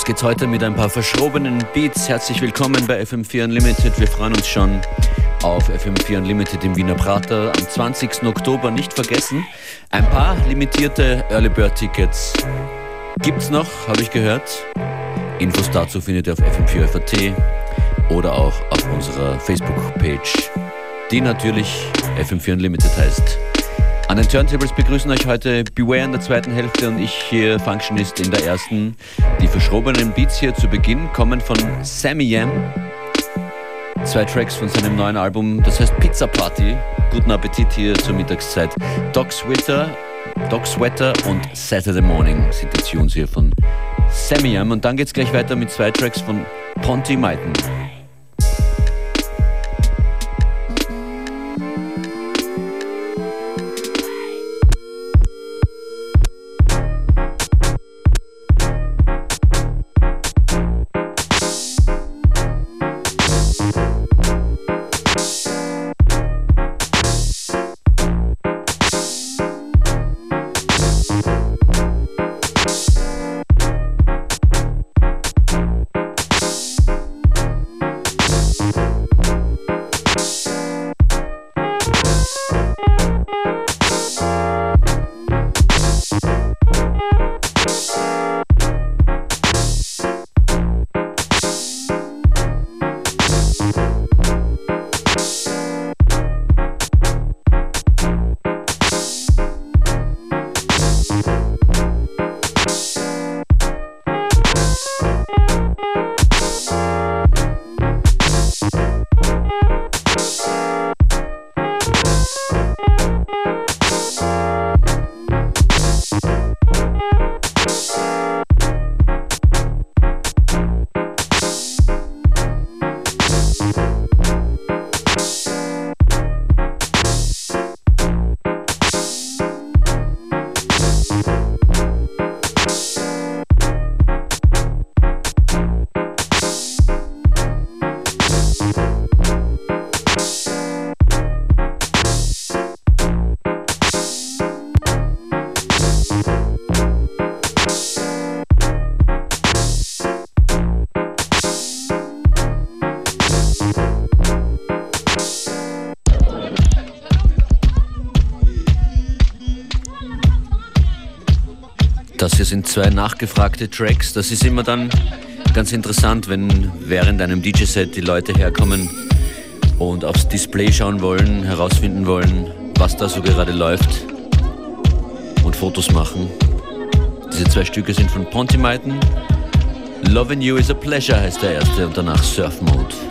Los geht's heute mit ein paar verschrobenen Beats. Herzlich willkommen bei FM4 Unlimited. Wir freuen uns schon auf FM4 Unlimited im Wiener Prater am 20. Oktober. Nicht vergessen, ein paar limitierte Early Bird Tickets gibt's noch, habe ich gehört. Infos dazu findet ihr auf FM4 FAT oder auch auf unserer Facebook-Page, die natürlich FM4 Unlimited heißt. An den Turntables begrüßen euch heute Beware in der zweiten Hälfte und ich hier Functionist in der ersten. Die verschrobenen Beats hier zu Beginn kommen von Sammy Yam. Zwei Tracks von seinem neuen Album, das heißt Pizza Party. Guten Appetit hier zur Mittagszeit. Doc Sweater, Doc Sweater und Saturday Morning sind die Tunes hier von Sammy Yam. Und dann geht's gleich weiter mit zwei Tracks von Ponty Maiten. Sind zwei nachgefragte Tracks. Das ist immer dann ganz interessant, wenn während einem DJ-Set die Leute herkommen und aufs Display schauen wollen, herausfinden wollen, was da so gerade läuft und Fotos machen. Diese zwei Stücke sind von Pontimaiten. Loving You is a Pleasure heißt der erste und danach Surf Mode.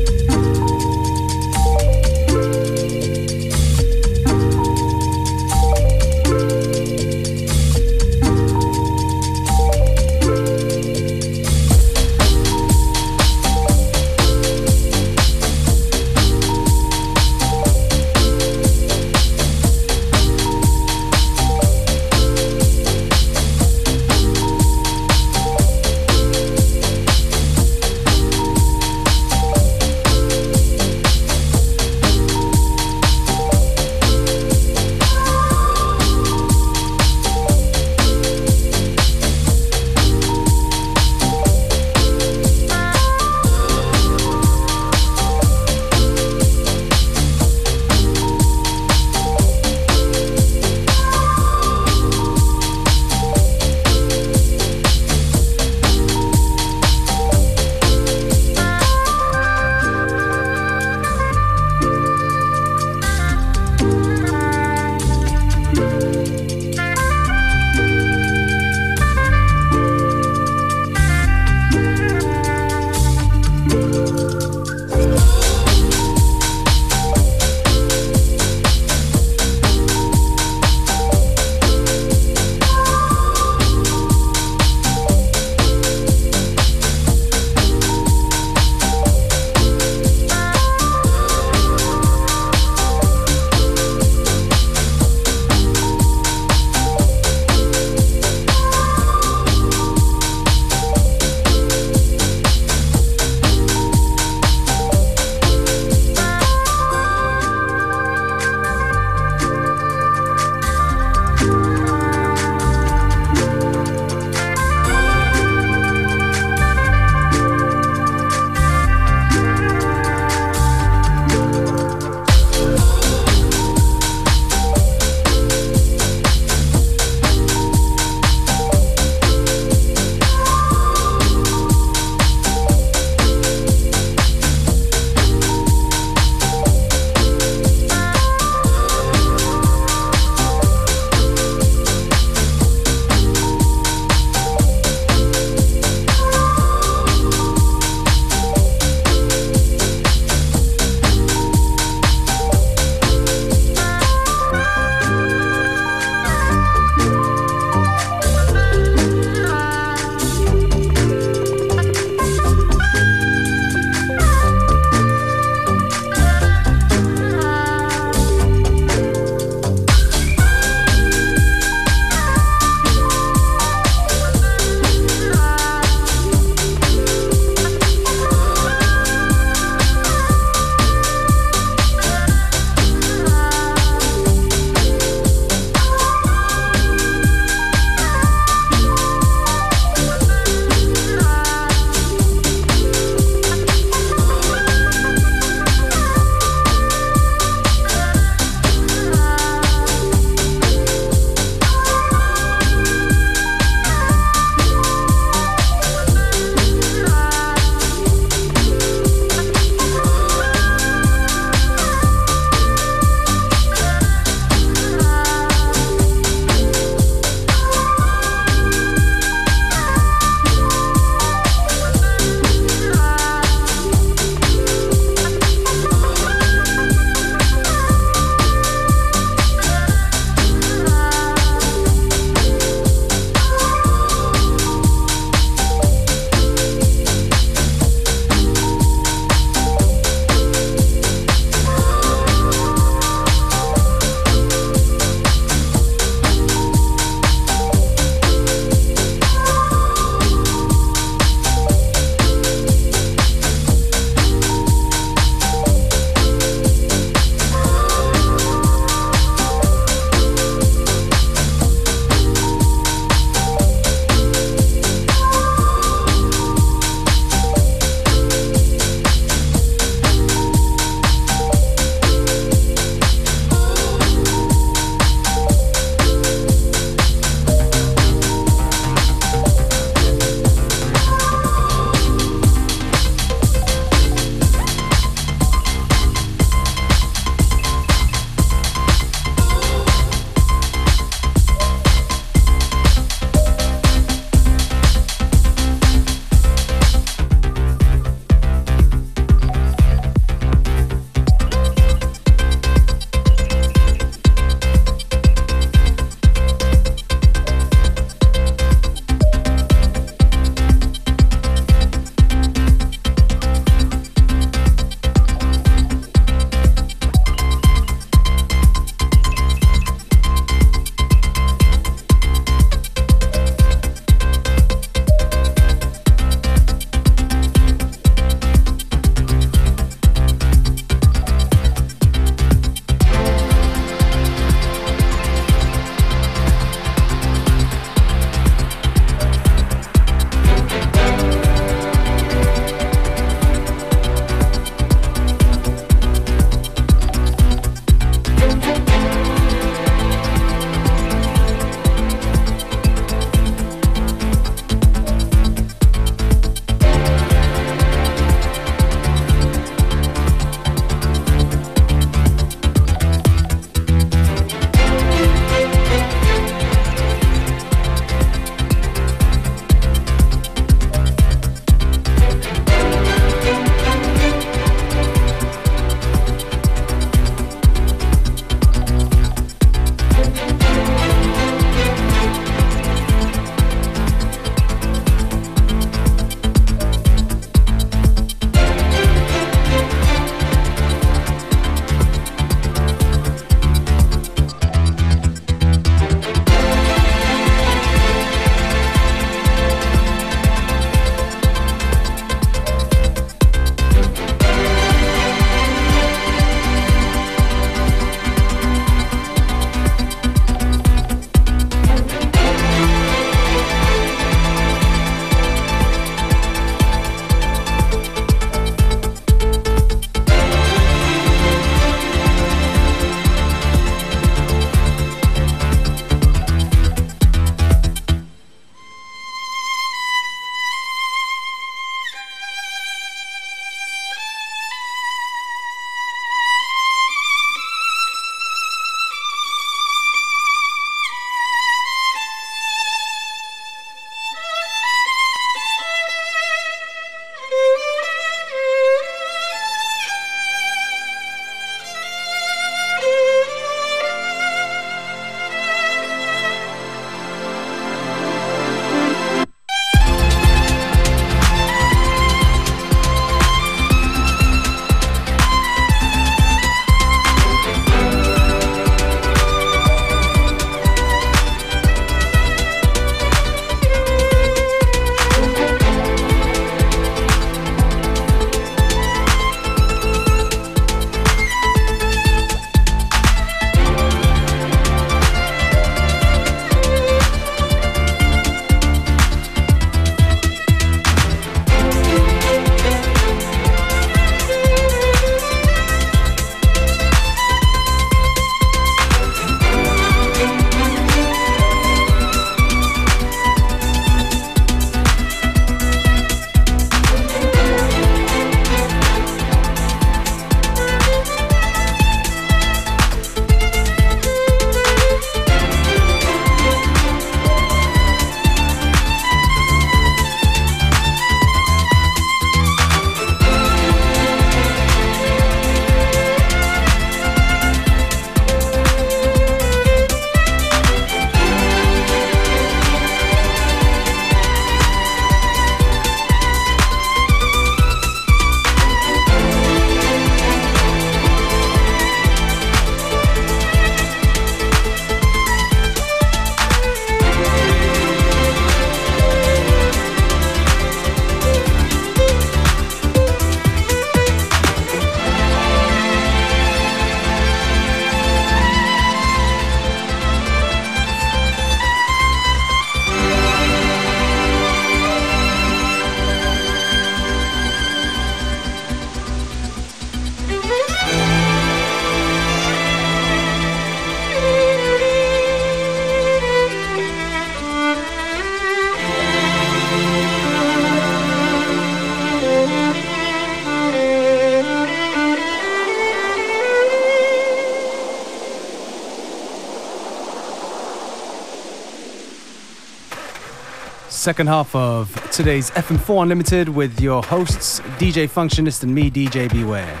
Second half of today's FM4 Unlimited with your hosts, DJ Functionist and me, DJ Beware.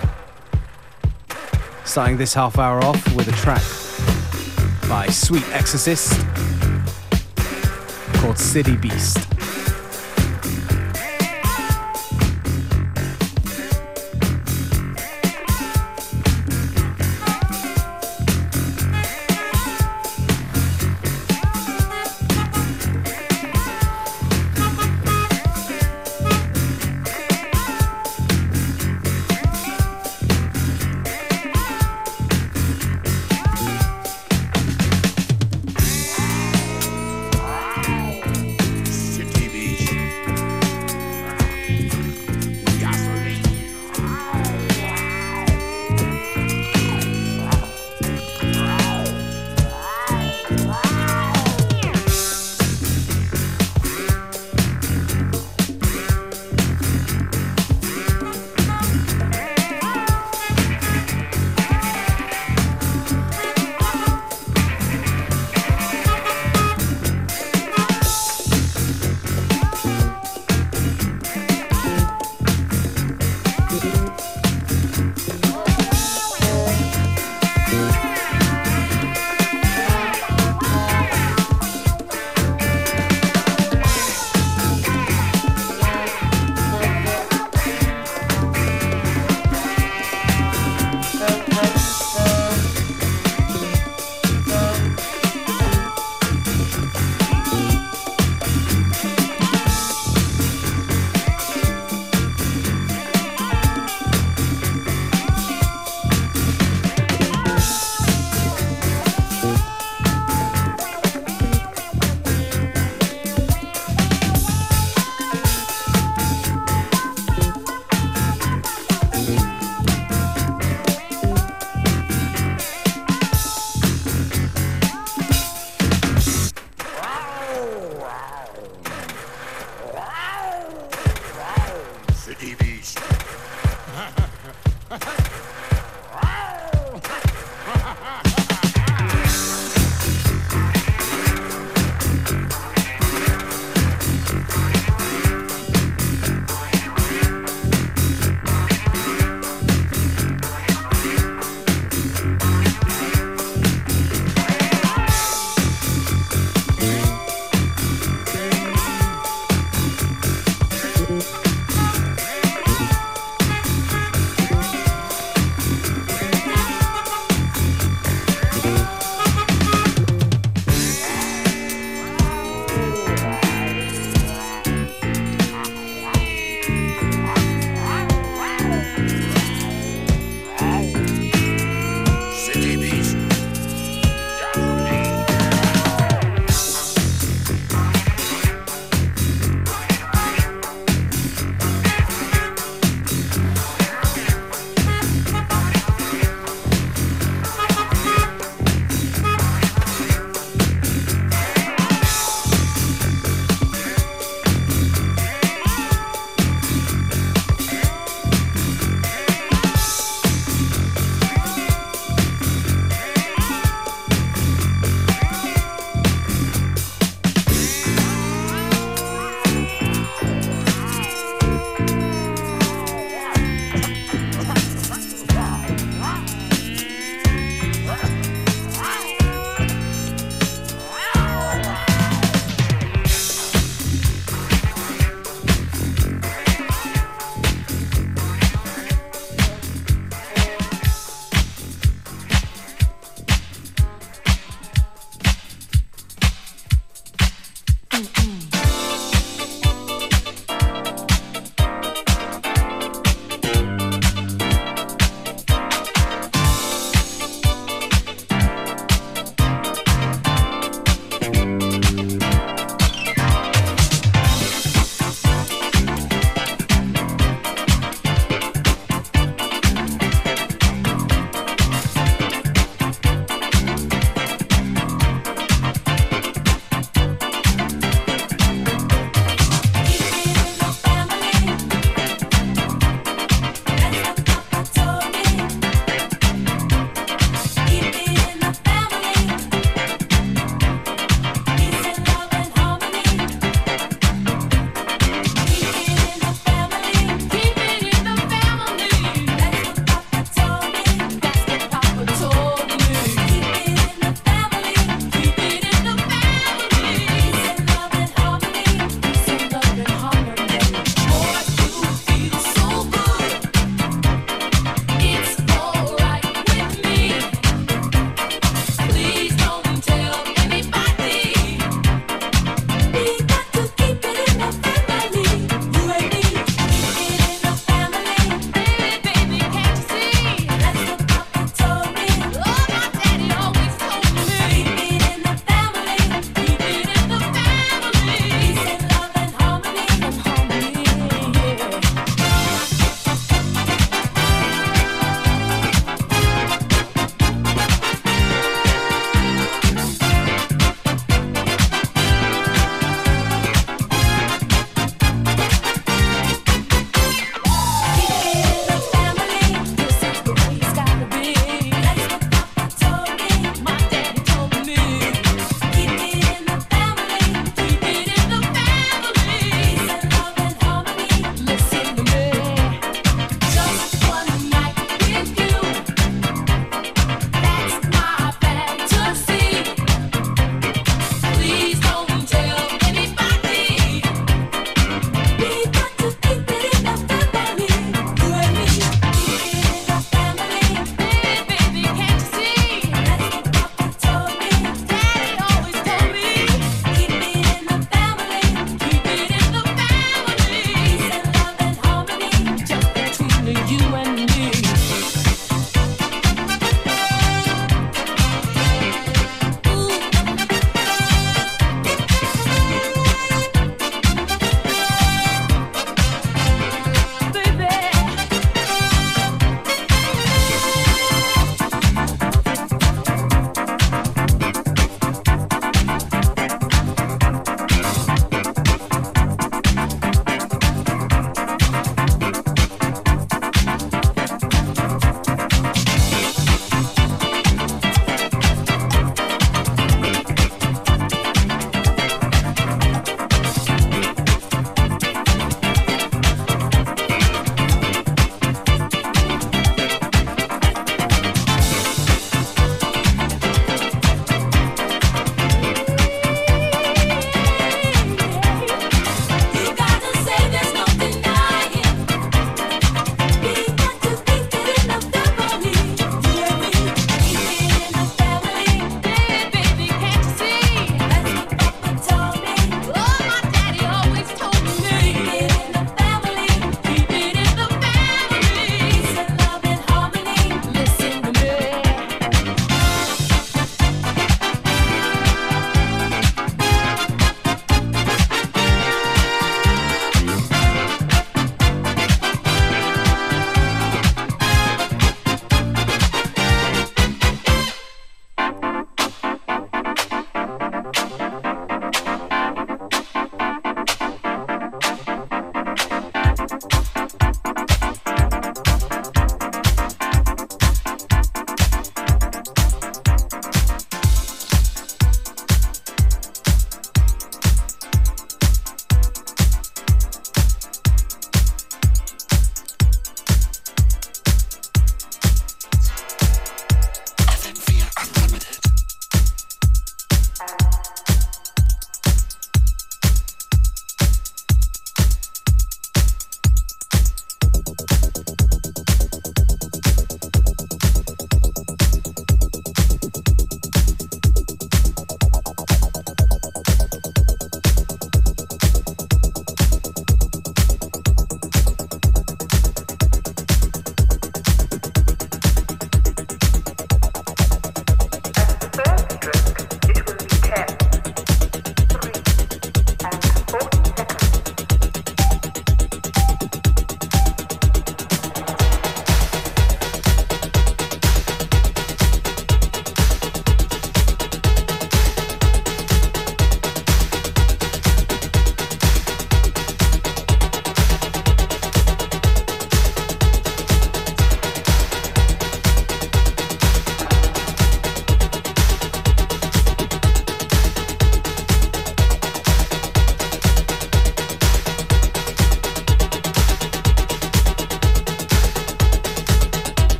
Starting this half hour off with a track by Sweet Exorcist called City Beast.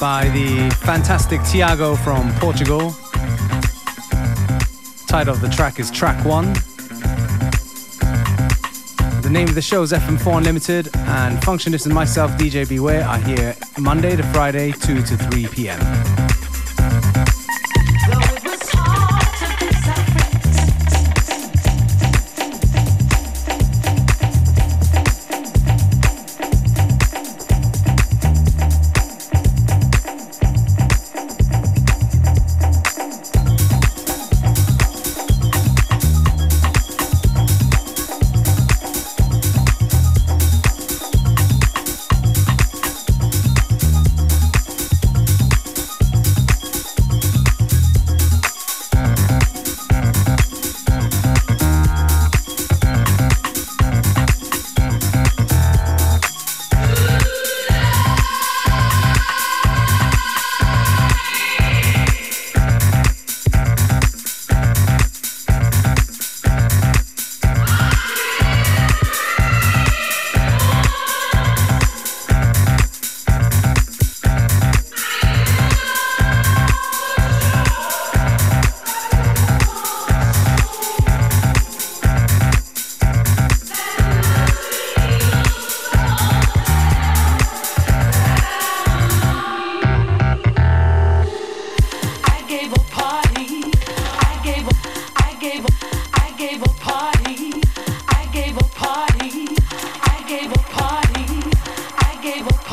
By the fantastic Tiago from Portugal. Title of the track is Track 1. The name of the show is FM4 Unlimited, and Functionist and myself, DJ Beware, are here Monday to Friday, 2 to 3 p.m. okay, up.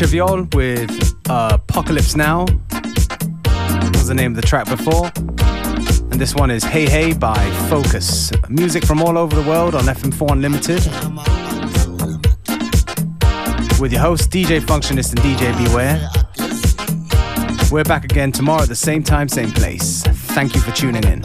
Nacha Viol with uh, Apocalypse Now was the name of the track before. And this one is Hey Hey by Focus. Music from all over the world on FM4 Unlimited. With your host, DJ Functionist and DJ Beware. We're back again tomorrow at the same time, same place. Thank you for tuning in.